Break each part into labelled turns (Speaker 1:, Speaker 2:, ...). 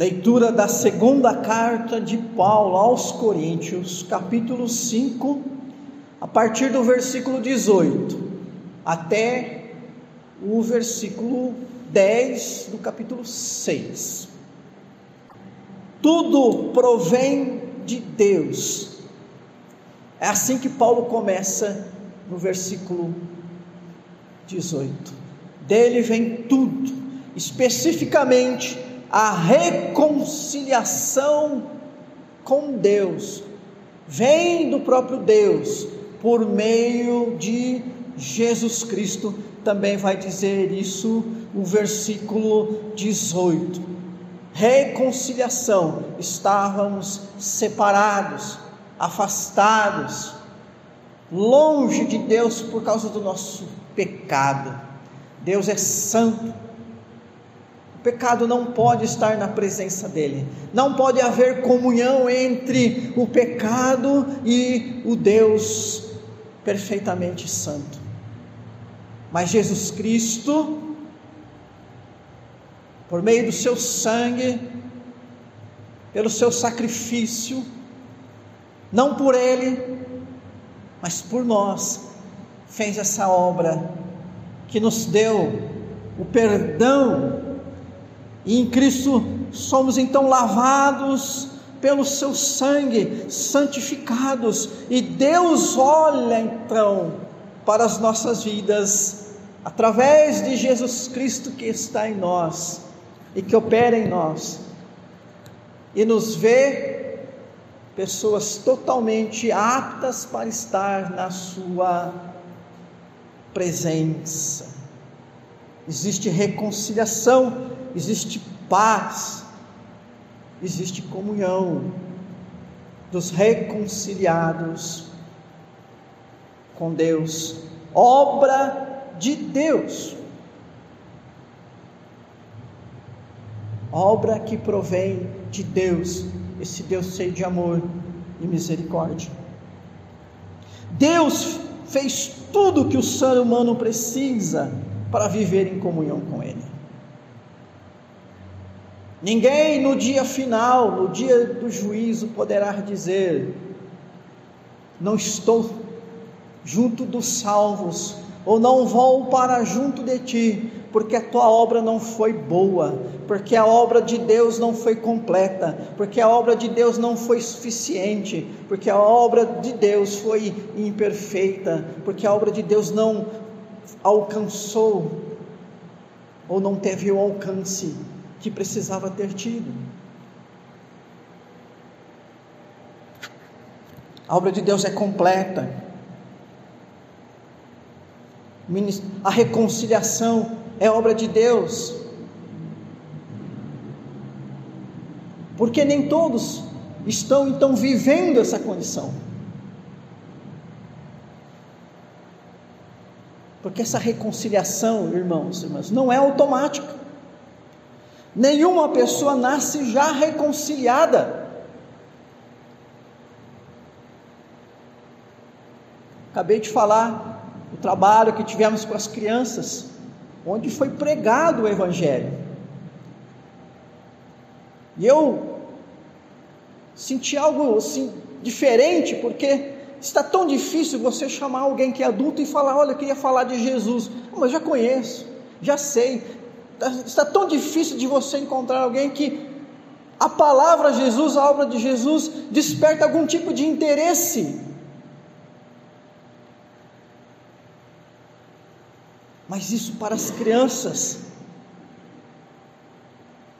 Speaker 1: Leitura da segunda carta de Paulo aos Coríntios, capítulo 5, a partir do versículo 18 até o versículo 10 do capítulo 6. Tudo provém de Deus. É assim que Paulo começa no versículo 18. Dele vem tudo, especificamente a reconciliação com Deus. Vem do próprio Deus por meio de Jesus Cristo. Também vai dizer isso o versículo 18. Reconciliação, estávamos separados, afastados, longe de Deus por causa do nosso pecado. Deus é santo. O pecado não pode estar na presença dele. Não pode haver comunhão entre o pecado e o Deus perfeitamente santo. Mas Jesus Cristo, por meio do seu sangue, pelo seu sacrifício, não por ele, mas por nós, fez essa obra que nos deu o perdão, e em Cristo somos então lavados pelo seu sangue, santificados, e Deus olha então para as nossas vidas através de Jesus Cristo que está em nós e que opera em nós, e nos vê pessoas totalmente aptas para estar na Sua presença. Existe reconciliação, existe paz, existe comunhão dos reconciliados com Deus, obra de Deus, obra que provém de Deus, esse Deus cheio de amor e misericórdia. Deus fez tudo o que o ser humano precisa para viver em comunhão com Ele. Ninguém no dia final, no dia do juízo, poderá dizer: Não estou junto dos salvos, ou não vou para junto de ti, porque a tua obra não foi boa, porque a obra de Deus não foi completa, porque a obra de Deus não foi suficiente, porque a obra de Deus foi imperfeita, porque a obra de Deus não alcançou ou não teve o alcance que precisava ter tido. A obra de Deus é completa. A reconciliação é obra de Deus. Porque nem todos estão então vivendo essa condição. Porque essa reconciliação, irmãos e irmãs, não é automática. Nenhuma pessoa nasce já reconciliada. Acabei de falar do trabalho que tivemos com as crianças, onde foi pregado o Evangelho. E eu senti algo assim, diferente, porque está tão difícil você chamar alguém que é adulto e falar: Olha, eu queria falar de Jesus. Mas já conheço, já sei, está tão difícil de você encontrar alguém que a palavra Jesus, a obra de Jesus, desperta algum tipo de interesse. Mas isso para as crianças,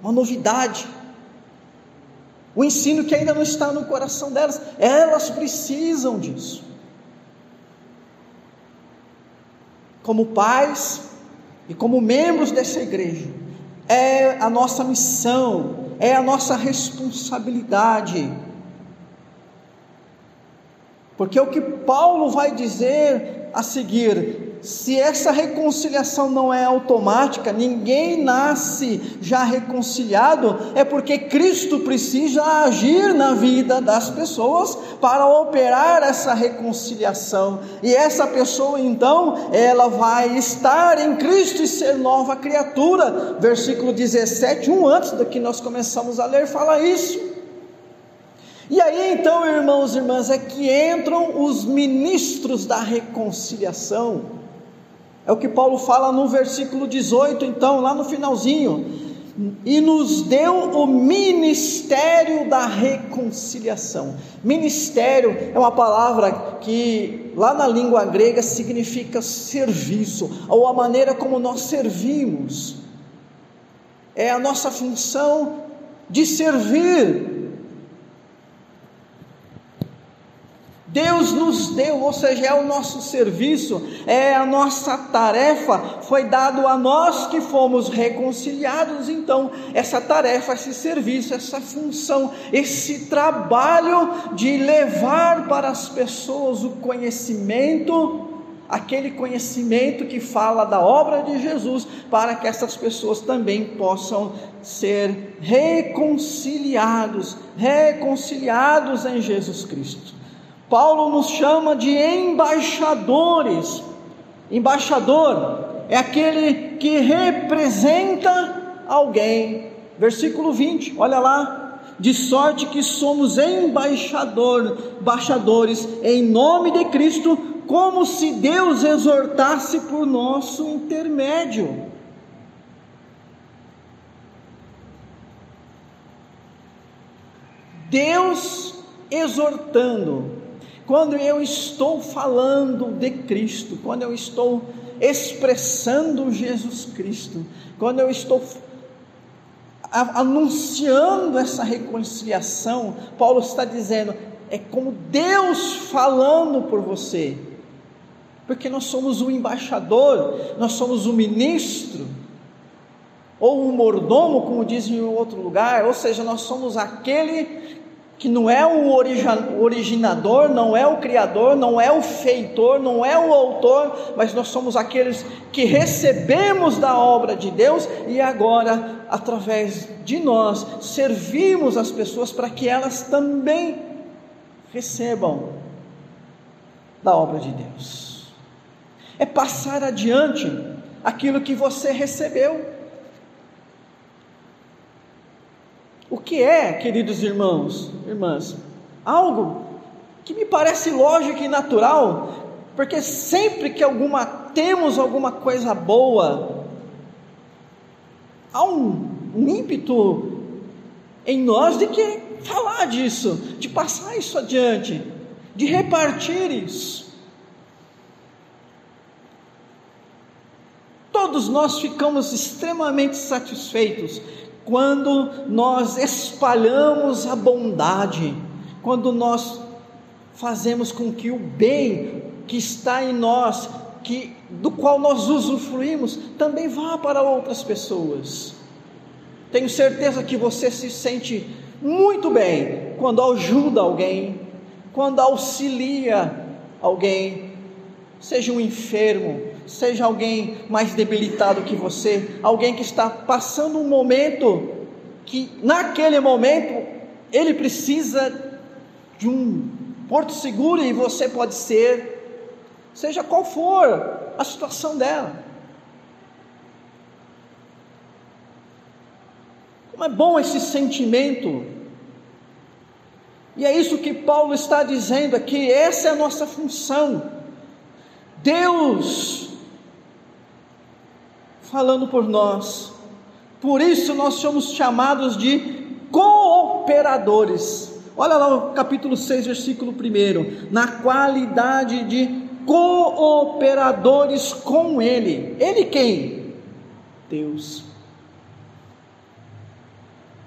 Speaker 1: uma novidade. O ensino que ainda não está no coração delas, elas precisam disso. Como pais, e como membros dessa igreja, é a nossa missão, é a nossa responsabilidade. Porque o que Paulo vai dizer a seguir, se essa reconciliação não é automática, ninguém nasce já reconciliado, é porque Cristo precisa agir na vida das pessoas para operar essa reconciliação. E essa pessoa então, ela vai estar em Cristo e ser nova criatura. Versículo 17, um antes do que nós começamos a ler, fala isso. E aí então, irmãos e irmãs, é que entram os ministros da reconciliação é o que Paulo fala no versículo 18, então, lá no finalzinho. E nos deu o ministério da reconciliação. Ministério é uma palavra que lá na língua grega significa serviço, ou a maneira como nós servimos. É a nossa função de servir Deus nos deu, ou seja, é o nosso serviço, é a nossa tarefa, foi dado a nós que fomos reconciliados. Então, essa tarefa, esse serviço, essa função, esse trabalho de levar para as pessoas o conhecimento, aquele conhecimento que fala da obra de Jesus, para que essas pessoas também possam ser reconciliados, reconciliados em Jesus Cristo. Paulo nos chama de embaixadores. Embaixador é aquele que representa alguém. Versículo 20, olha lá. De sorte que somos embaixador, embaixadores em nome de Cristo, como se Deus exortasse por nosso intermédio. Deus exortando, quando eu estou falando de Cristo, quando eu estou expressando Jesus Cristo, quando eu estou anunciando essa reconciliação, Paulo está dizendo, é como Deus falando por você, porque nós somos o embaixador, nós somos o ministro, ou o mordomo, como dizem em outro lugar, ou seja, nós somos aquele que não é o originador, não é o criador, não é o feitor, não é o autor, mas nós somos aqueles que recebemos da obra de Deus e agora, através de nós, servimos as pessoas para que elas também recebam da obra de Deus. É passar adiante aquilo que você recebeu. O que é, queridos irmãos, irmãs? Algo que me parece lógico e natural, porque sempre que alguma temos alguma coisa boa, há um, um ímpeto em nós de que falar disso, de passar isso adiante, de repartir isso. Todos nós ficamos extremamente satisfeitos quando nós espalhamos a bondade, quando nós fazemos com que o bem que está em nós, que do qual nós usufruímos, também vá para outras pessoas. Tenho certeza que você se sente muito bem quando ajuda alguém, quando auxilia alguém, seja um enfermo, seja alguém mais debilitado que você, alguém que está passando um momento que naquele momento ele precisa de um porto seguro e você pode ser, seja qual for a situação dela. Como é bom esse sentimento. E é isso que Paulo está dizendo aqui, essa é a nossa função. Deus falando por nós. Por isso nós somos chamados de cooperadores. Olha lá o capítulo 6, versículo 1. Na qualidade de cooperadores com Ele. Ele quem? Deus.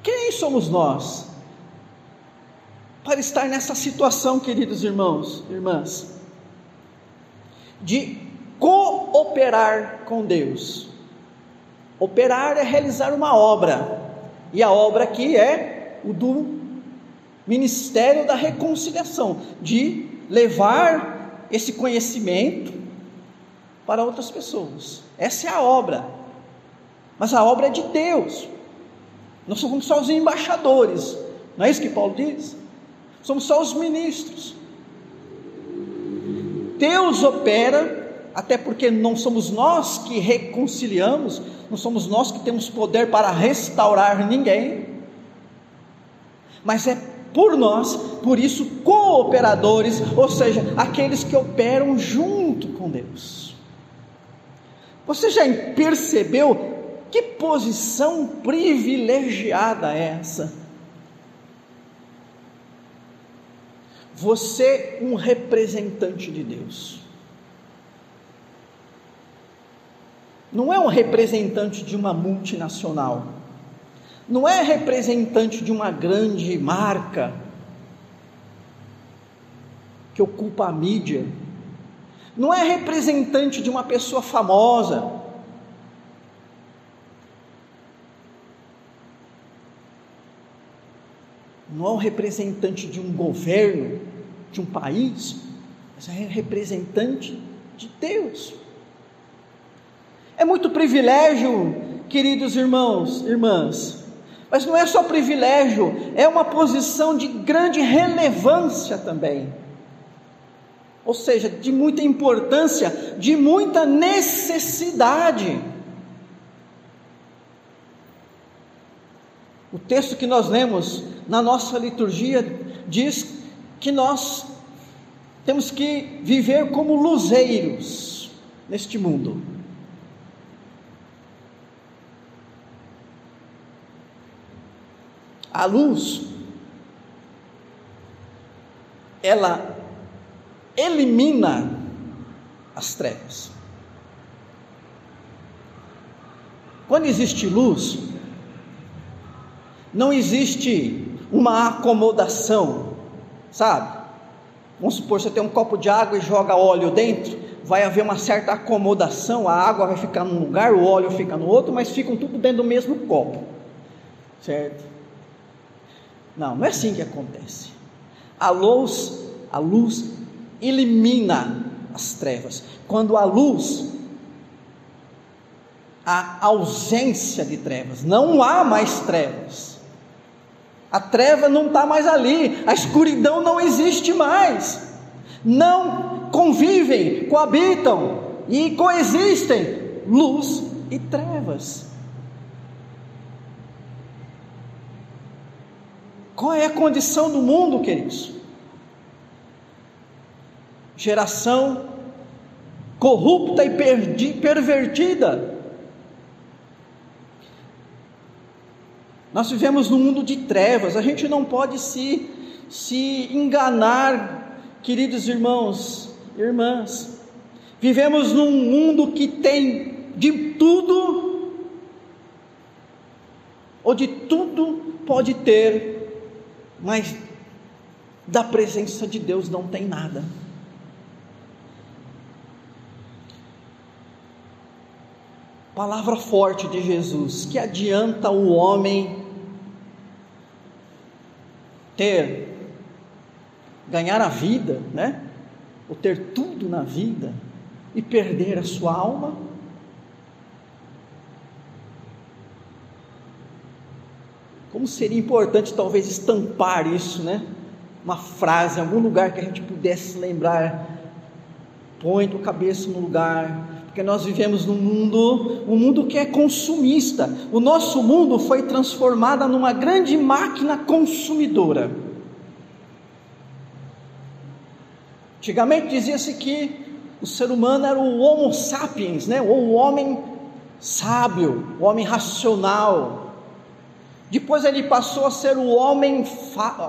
Speaker 1: Quem somos nós? Para estar nessa situação, queridos irmãos, irmãs, de cooperar com Deus. Operar é realizar uma obra, e a obra aqui é o do ministério da reconciliação, de levar esse conhecimento, para outras pessoas. Essa é a obra. Mas a obra é de Deus. Nós somos só os embaixadores. Não é isso que Paulo diz? Somos só os ministros. Deus opera, até porque não somos nós que reconciliamos, não somos nós que temos poder para restaurar ninguém, mas é por nós, por isso, cooperadores, ou seja, aqueles que operam junto com Deus. Você já percebeu que posição privilegiada é essa? Você, um representante de Deus. Não é um representante de uma multinacional. Não é representante de uma grande marca que ocupa a mídia. Não é representante de uma pessoa famosa. Não é um representante de um governo, de um país, mas é representante de Deus. É muito privilégio, queridos irmãos, irmãs, mas não é só privilégio, é uma posição de grande relevância também. Ou seja, de muita importância, de muita necessidade. O texto que nós lemos na nossa liturgia diz que nós temos que viver como luzeiros neste mundo. A luz, ela elimina as trevas. Quando existe luz, não existe uma acomodação, sabe? Vamos supor, você tem um copo de água e joga óleo dentro, vai haver uma certa acomodação, a água vai ficar num lugar, o óleo fica no outro, mas ficam tudo dentro do mesmo copo, certo? Não, não é assim que acontece. A luz, a luz elimina as trevas. Quando a luz, a ausência de trevas, não há mais trevas. A treva não está mais ali, a escuridão não existe mais. Não convivem, coabitam e coexistem luz e trevas. Qual é a condição do mundo, queridos? Geração corrupta e perdi, pervertida. Nós vivemos num mundo de trevas, a gente não pode se, se enganar, queridos irmãos, irmãs. Vivemos num mundo que tem de tudo, ou de tudo pode ter mas da presença de Deus não tem nada. Palavra forte de Jesus, que adianta o homem ter ganhar a vida, né? Ou ter tudo na vida e perder a sua alma? Como seria importante talvez estampar isso, né? Uma frase, algum lugar que a gente pudesse lembrar. Põe tua cabeça no lugar, porque nós vivemos num mundo, um mundo que é consumista. O nosso mundo foi transformado numa grande máquina consumidora. Antigamente dizia-se que o ser humano era o Homo sapiens, né? ou o homem sábio, o homem racional, depois ele passou a ser o homem,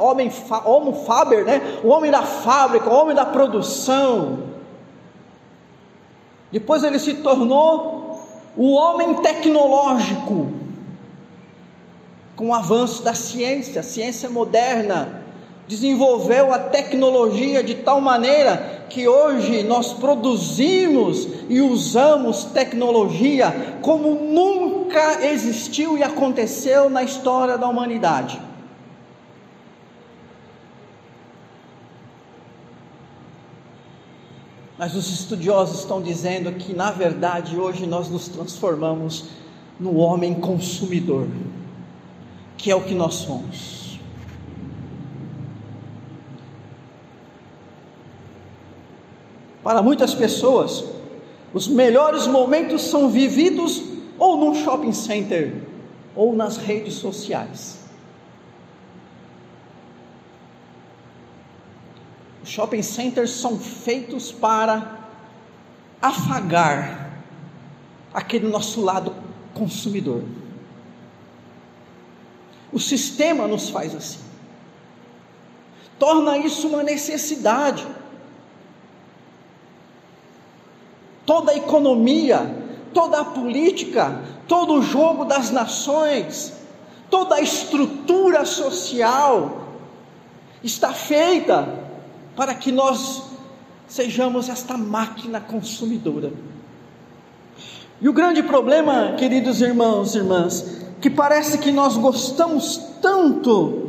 Speaker 1: homem, homo faber, né? o homem da fábrica, o homem da produção. Depois ele se tornou o homem tecnológico, com o avanço da ciência, a ciência moderna desenvolveu a tecnologia de tal maneira que hoje nós produzimos e usamos tecnologia como nunca existiu e aconteceu na história da humanidade. Mas os estudiosos estão dizendo que, na verdade, hoje nós nos transformamos no homem consumidor, que é o que nós somos. Para muitas pessoas, os melhores momentos são vividos ou num shopping center ou nas redes sociais. Os shopping centers são feitos para afagar aquele nosso lado consumidor. O sistema nos faz assim. Torna isso uma necessidade. Toda a economia, toda a política, todo o jogo das nações, toda a estrutura social está feita para que nós sejamos esta máquina consumidora. E o grande problema, queridos irmãos e irmãs, que parece que nós gostamos tanto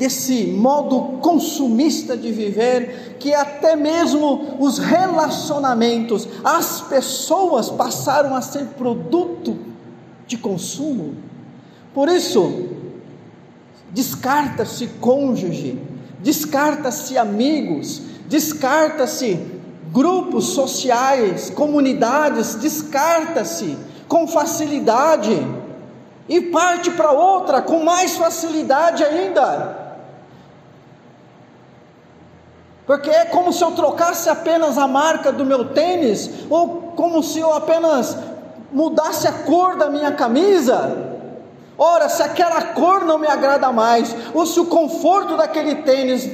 Speaker 1: desse modo consumista de viver, que até mesmo os relacionamentos, as pessoas passaram a ser produto de consumo. Por isso, descarta-se cônjuge, descarta-se amigos, descarta-se grupos sociais, comunidades, descarta-se com facilidade e parte para outra com mais facilidade ainda. Porque é como se eu trocasse apenas a marca do meu tênis, ou como se eu apenas mudasse a cor da minha camisa. Ora, se aquela cor não me agrada mais, ou se o conforto daquele tênis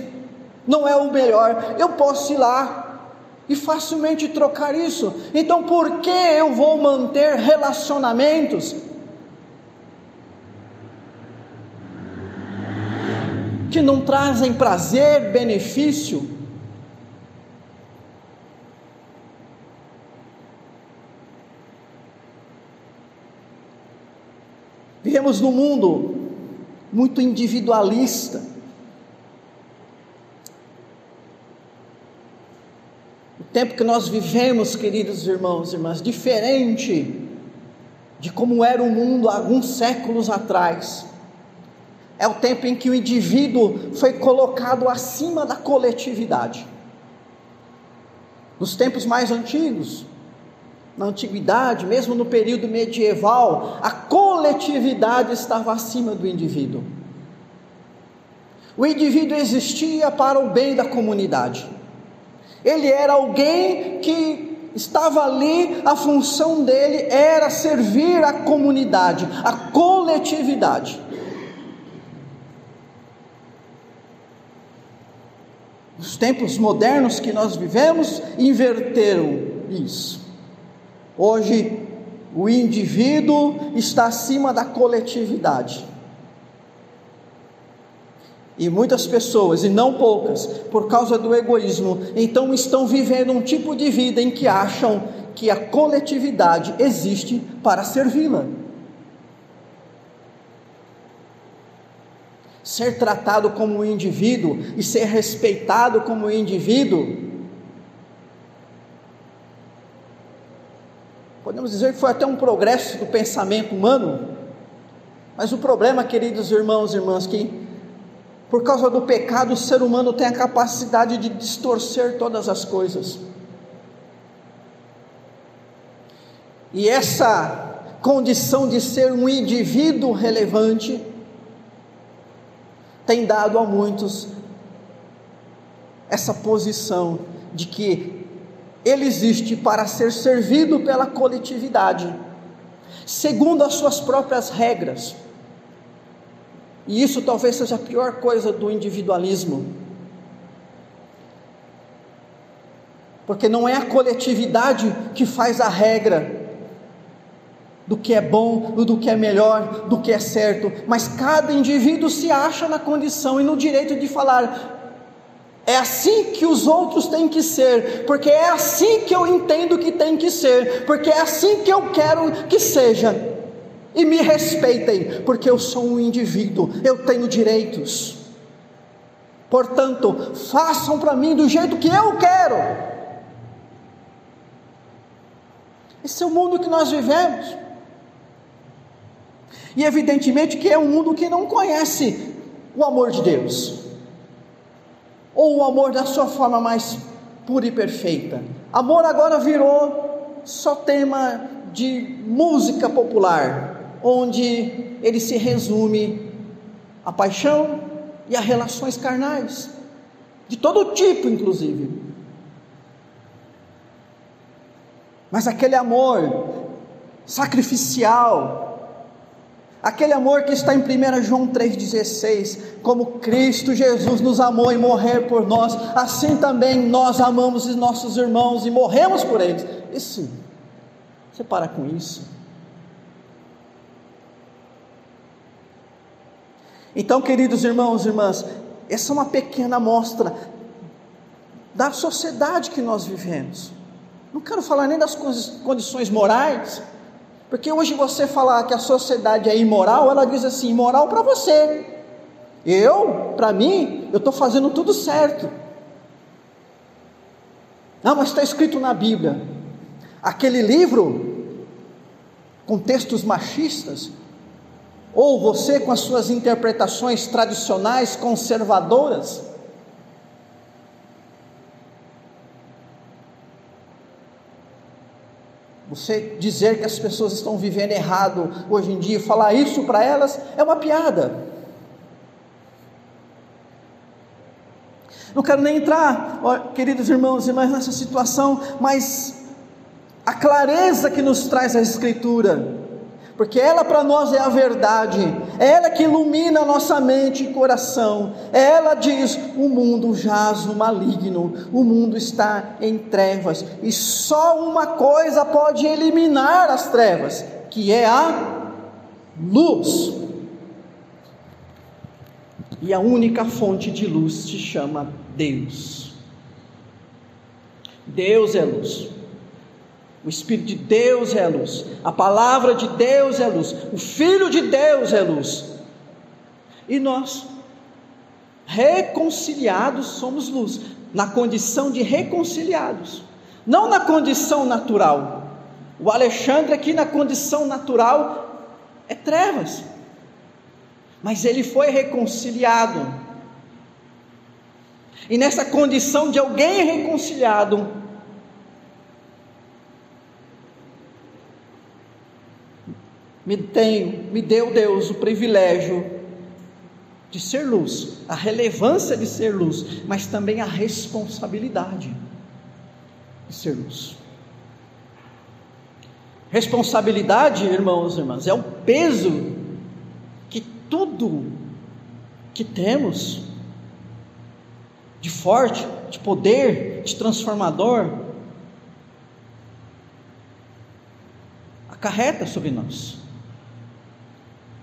Speaker 1: não é o melhor, eu posso ir lá e facilmente trocar isso. Então, por que eu vou manter relacionamentos que não trazem prazer, benefício? Vivemos num mundo muito individualista. O tempo que nós vivemos, queridos irmãos e irmãs, diferente de como era o mundo há alguns séculos atrás. É o tempo em que o indivíduo foi colocado acima da coletividade. Nos tempos mais antigos, na antiguidade, mesmo no período medieval, a coletividade estava acima do indivíduo. O indivíduo existia para o bem da comunidade. Ele era alguém que estava ali, a função dele era servir a comunidade, a coletividade. Os tempos modernos que nós vivemos inverteram isso. Hoje, o indivíduo está acima da coletividade. E muitas pessoas, e não poucas, por causa do egoísmo, então estão vivendo um tipo de vida em que acham que a coletividade existe para servi-la. Ser tratado como um indivíduo e ser respeitado como um indivíduo Podemos dizer que foi até um progresso do pensamento humano, mas o problema, queridos irmãos e irmãs, que por causa do pecado o ser humano tem a capacidade de distorcer todas as coisas. E essa condição de ser um indivíduo relevante tem dado a muitos essa posição de que ele existe para ser servido pela coletividade, segundo as suas próprias regras. E isso talvez seja a pior coisa do individualismo. Porque não é a coletividade que faz a regra do que é bom, do que é melhor, do que é certo, mas cada indivíduo se acha na condição e no direito de falar: é assim que os outros têm que ser, porque é assim que eu entendo que tem que ser, porque é assim que eu quero que seja. E me respeitem, porque eu sou um indivíduo, eu tenho direitos. Portanto, façam para mim do jeito que eu quero. Esse é o mundo que nós vivemos. E evidentemente que é um mundo que não conhece o amor de Deus ou o amor da sua forma mais pura e perfeita. Amor agora virou só tema de música popular, onde ele se resume a paixão e a relações carnais, de todo tipo, inclusive. Mas aquele amor sacrificial, aquele amor que está em 1 João 3,16, como Cristo Jesus nos amou e morrer por nós, assim também nós amamos os nossos irmãos e morremos por eles. Isso, você para com isso. Então, queridos irmãos e irmãs, essa é uma pequena amostra da sociedade que nós vivemos. Não quero falar nem das condições morais, porque hoje você falar que a sociedade é imoral, ela diz assim: imoral para você. Eu, para mim, eu estou fazendo tudo certo. Não, mas está escrito na Bíblia. Aquele livro com textos machistas, ou você com as suas interpretações tradicionais conservadoras, Você dizer que as pessoas estão vivendo errado hoje em dia, falar isso para elas é uma piada. Não quero nem entrar, queridos irmãos e irmãs, nessa situação, mas a clareza que nos traz a Escritura porque ela para nós é a verdade, é ela que ilumina nossa mente e coração. Ela diz: o mundo jaz no maligno, o mundo está em trevas, e só uma coisa pode eliminar as trevas, que é a luz. E a única fonte de luz se chama Deus. Deus é luz. O Espírito de Deus é a luz, a palavra de Deus é a luz, o Filho de Deus é a luz. E nós, reconciliados, somos luz, na condição de reconciliados, não na condição natural. O Alexandre, aqui na condição natural, é trevas, mas ele foi reconciliado. E nessa condição de alguém reconciliado, me, tem, me deu Deus o privilégio de ser luz, a relevância de ser luz, mas também a responsabilidade de ser luz. Responsabilidade, irmãos e irmãs, é o peso que tudo que temos de forte, de poder, de transformador, acarreta sobre nós.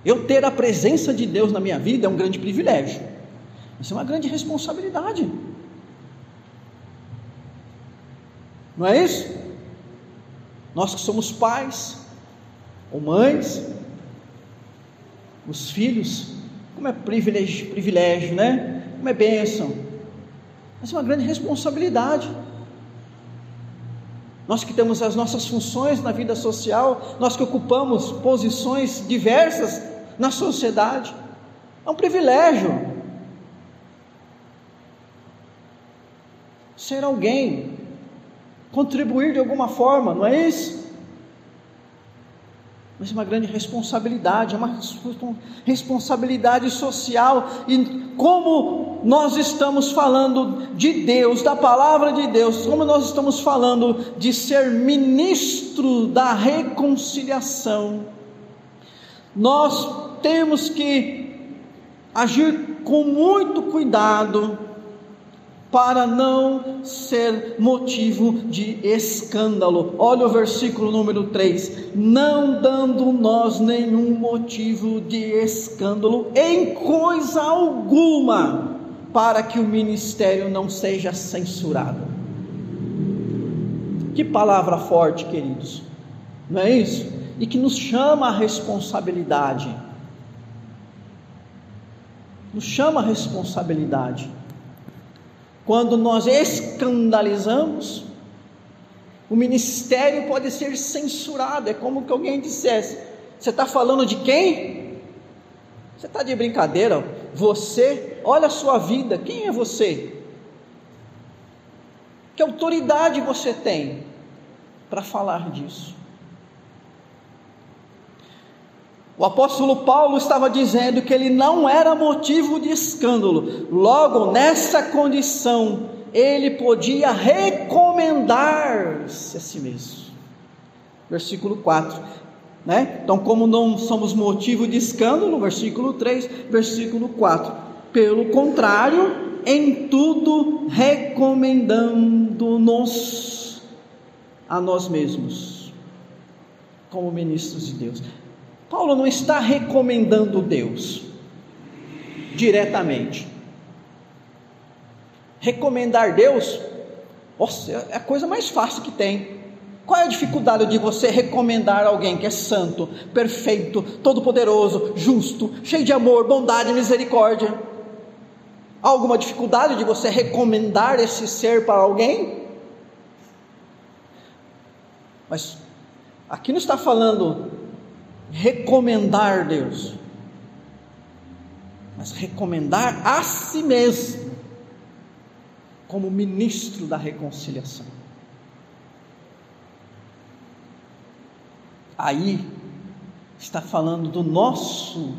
Speaker 1: Eu ter a presença de Deus na minha vida é um grande privilégio, isso é uma grande responsabilidade. Não é isso? Nós que somos pais ou mães, os filhos, como é privilégio, privilégio, né? Como é bênção. Mas é uma grande responsabilidade. Nós que temos as nossas funções na vida social, nós que ocupamos posições diversas na sociedade. É um privilégio ser alguém, contribuir de alguma forma, não é isso? Mas é uma grande responsabilidade, é uma responsabilidade social. E como nós estamos falando de Deus, da palavra de Deus, como nós estamos falando de ser ministro da reconciliação, nós temos que agir com muito cuidado para não ser motivo de escândalo. Olha o versículo número 3: não dando nós nenhum motivo de escândalo em coisa alguma, para que o ministério não seja censurado. Que palavra forte, queridos, não é isso? E que nos chama a responsabilidade nos chama a responsabilidade. Quando nós escandalizamos O ministério pode ser censurado. É como que alguém dissesse: Você está falando de quem? Você está de brincadeira? Você, olha a sua vida, quem é você? Que autoridade você tem para falar disso? O apóstolo Paulo estava dizendo que ele não era motivo de escândalo, logo nessa condição, ele podia recomendar-se a si mesmo. Versículo 4. Né? Então, como não somos motivo de escândalo, versículo 3, versículo 4. Pelo contrário, em tudo recomendando-nos a nós mesmos, como ministros de Deus. Paulo não está recomendando Deus diretamente. Recomendar Deus, nossa, é a coisa mais fácil que tem. Qual é a dificuldade de você recomendar alguém que é santo, perfeito, todo-poderoso, justo, cheio de amor, bondade e misericórdia? Há alguma dificuldade de você recomendar esse ser para alguém? Mas aqui não está falando recomendar Deus, mas recomendar a si mesmo como ministro da reconciliação. Aí está falando do nosso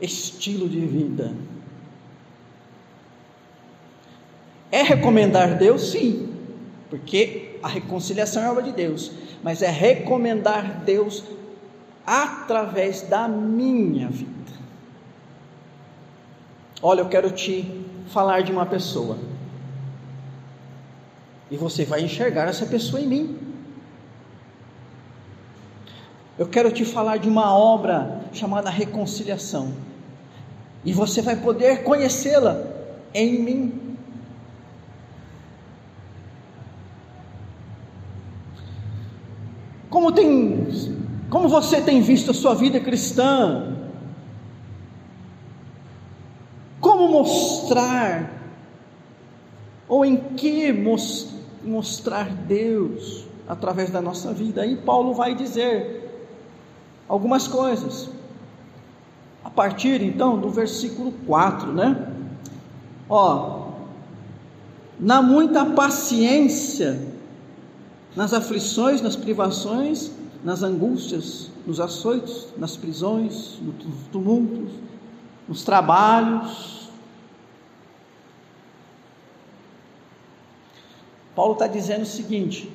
Speaker 1: estilo de vida. É recomendar Deus, sim, porque a reconciliação é obra de Deus, mas é recomendar Deus através da minha vida. Olha, eu quero te falar de uma pessoa. E você vai enxergar essa pessoa em mim. Eu quero te falar de uma obra chamada reconciliação. E você vai poder conhecê-la em mim. Como tem como você tem visto a sua vida cristã? Como mostrar, ou em que mostrar Deus através da nossa vida? Aí Paulo vai dizer algumas coisas. A partir então do versículo 4, né? Ó, na muita paciência, nas aflições, nas privações, nas angústias, nos açoitos, nas prisões, nos tumultos, nos trabalhos. Paulo está dizendo o seguinte: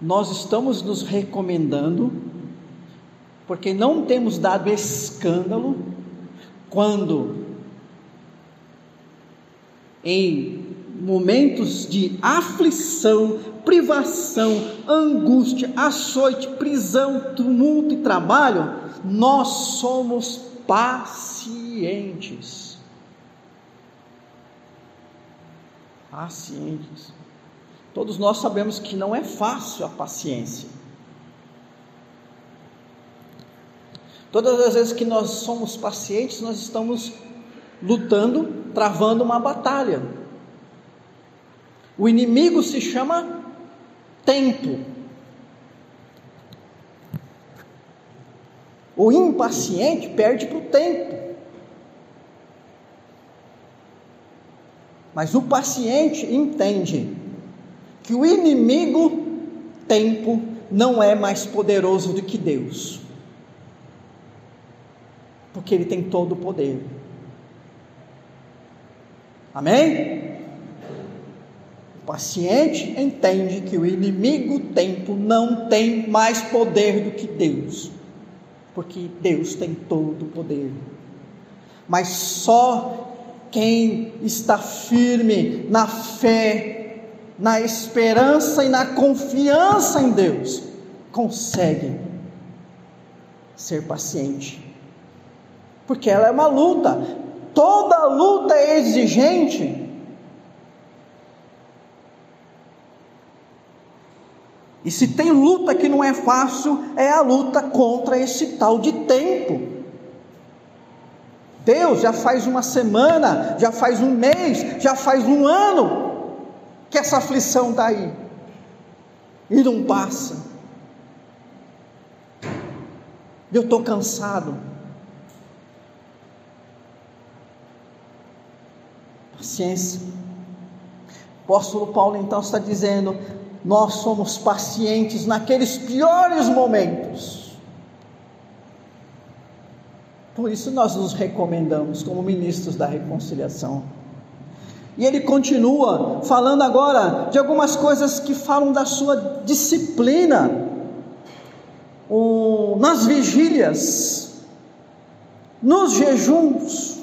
Speaker 1: nós estamos nos recomendando, porque não temos dado escândalo quando em momentos de aflição, privação, angústia, açoite, prisão, tumulto e trabalho, nós somos pacientes. Pacientes. Todos nós sabemos que não é fácil a paciência. Todas as vezes que nós somos pacientes, nós estamos lutando, travando uma batalha. O inimigo se chama tempo. O impaciente perde para o tempo. Mas o paciente entende que o inimigo, tempo, não é mais poderoso do que Deus. Porque ele tem todo o poder. Amém? Paciente entende que o inimigo tempo não tem mais poder do que Deus, porque Deus tem todo o poder. Mas só quem está firme na fé, na esperança e na confiança em Deus consegue ser paciente. Porque ela é uma luta. Toda luta é exigente. E se tem luta que não é fácil, é a luta contra esse tal de tempo. Deus já faz uma semana, já faz um mês, já faz um ano, que essa aflição está aí e não passa. Eu estou cansado. Paciência. O apóstolo Paulo então está dizendo: nós somos pacientes naqueles piores momentos. Por isso nós nos recomendamos como ministros da reconciliação. E ele continua falando agora de algumas coisas que falam da sua disciplina, nas vigílias, nos jejuns.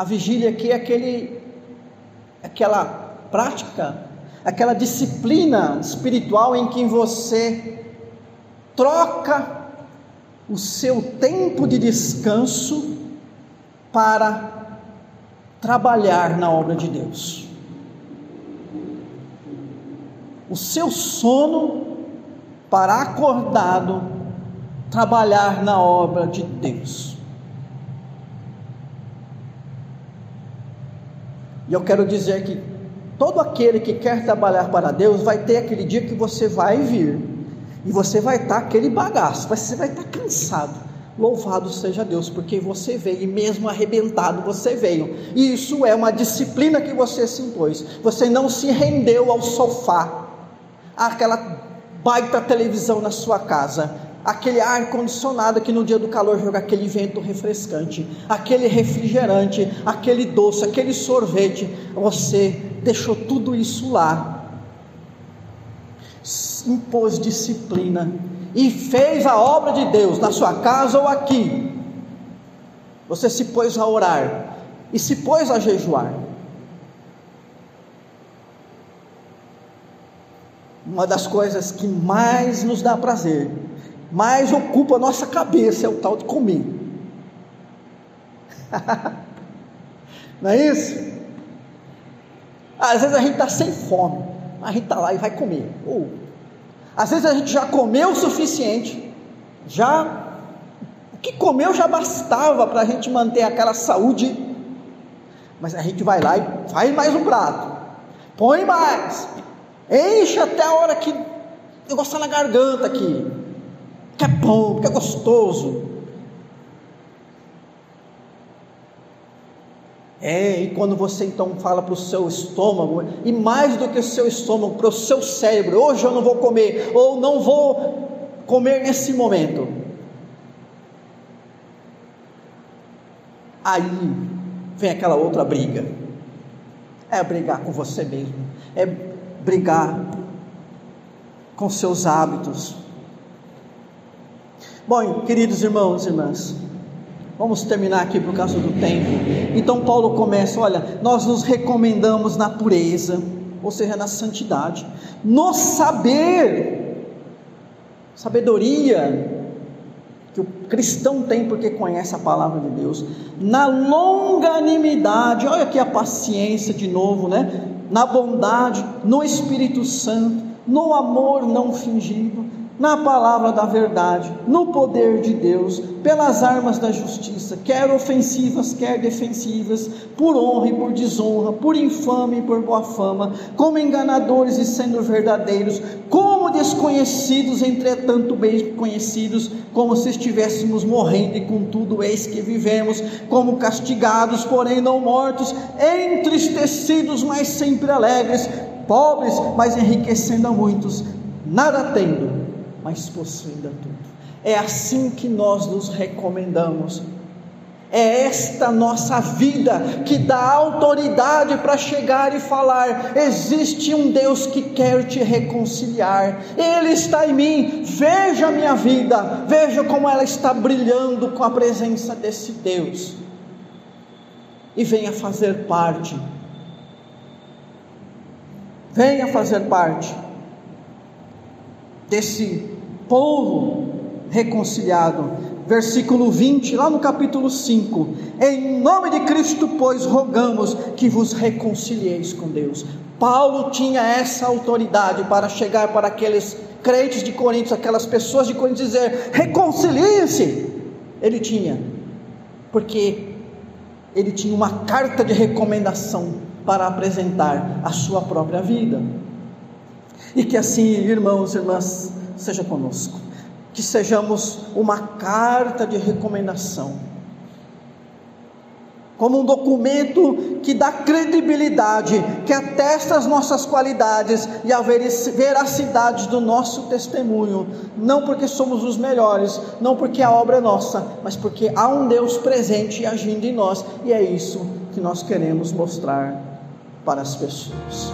Speaker 1: A vigília aqui é aquele, aquela prática, aquela disciplina espiritual em que você troca o seu tempo de descanso para trabalhar na obra de Deus. O seu sono para acordado trabalhar na obra de Deus. E eu quero dizer que todo aquele que quer trabalhar para Deus vai ter aquele dia que você vai vir e você vai estar tá aquele bagaço, você vai estar tá cansado. Louvado seja Deus, porque você veio, e mesmo arrebentado você veio. E isso é uma disciplina que você se impôs. Você não se rendeu ao sofá, àquela baita televisão na sua casa, aquele ar condicionado que no dia do calor joga aquele vento refrescante, aquele refrigerante, aquele doce, aquele sorvete. Você deixou tudo isso lá impôs disciplina e fez a obra de Deus na sua casa ou aqui. Você se pôs a orar e se pôs a jejuar. Uma das coisas que mais nos dá prazer, mais ocupa a nossa cabeça é o tal de comer. Não é isso? Às vezes a gente está sem fome, a gente está lá e vai comer. Oh, às vezes a gente já comeu o suficiente, já o que comeu já bastava para a gente manter aquela saúde, mas a gente vai lá e faz mais um prato, põe mais, enche até a hora que eu gostar na garganta aqui, que é bom, que é gostoso. É, e quando você então fala para o seu estômago, e mais do que o seu estômago, para o seu cérebro, hoje eu não vou comer, ou não vou comer nesse momento. Aí vem aquela outra briga. É brigar com você mesmo, é brigar com seus hábitos. Bom, queridos irmãos e irmãs, Vamos terminar aqui por causa do tempo. Então Paulo começa, olha, nós nos recomendamos na pureza, ou seja, na santidade, no saber, sabedoria que o cristão tem porque conhece a palavra de Deus, na longanimidade, olha aqui a paciência de novo, né? Na bondade, no Espírito Santo, no amor não fingido, na palavra da verdade, no poder de Deus, pelas armas da justiça, quer ofensivas, quer defensivas, por honra e por desonra, por infame e por boa fama, como enganadores e sendo verdadeiros, como desconhecidos, entretanto bem conhecidos, como se estivéssemos morrendo e contudo eis que vivemos, como castigados, porém não mortos, entristecidos, mas sempre alegres, pobres, mas enriquecendo a muitos, nada tendo mas possuindo tudo. É assim que nós nos recomendamos. É esta nossa vida que dá autoridade para chegar e falar: existe um Deus que quer te reconciliar, Ele está em mim, veja a minha vida, veja como ela está brilhando com a presença desse Deus, e venha fazer parte, venha fazer parte desse povo reconciliado. Versículo 20, lá no capítulo 5: Em nome de Cristo, pois, rogamos que vos reconcilieis com Deus. Paulo tinha essa autoridade para chegar para aqueles crentes de Coríntios, aquelas pessoas de Coríntios, dizer: reconciliem-se. Ele tinha, porque ele tinha uma carta de recomendação para apresentar a sua própria vida. E que assim, irmãos e irmãs, seja conosco, que sejamos uma carta de recomendação. Como um documento que dá credibilidade, que atesta as nossas qualidades e a veracidade do nosso testemunho, não porque somos os melhores, não porque a obra é nossa, mas porque há um Deus presente e agindo em nós, e é isso que nós queremos mostrar para as pessoas.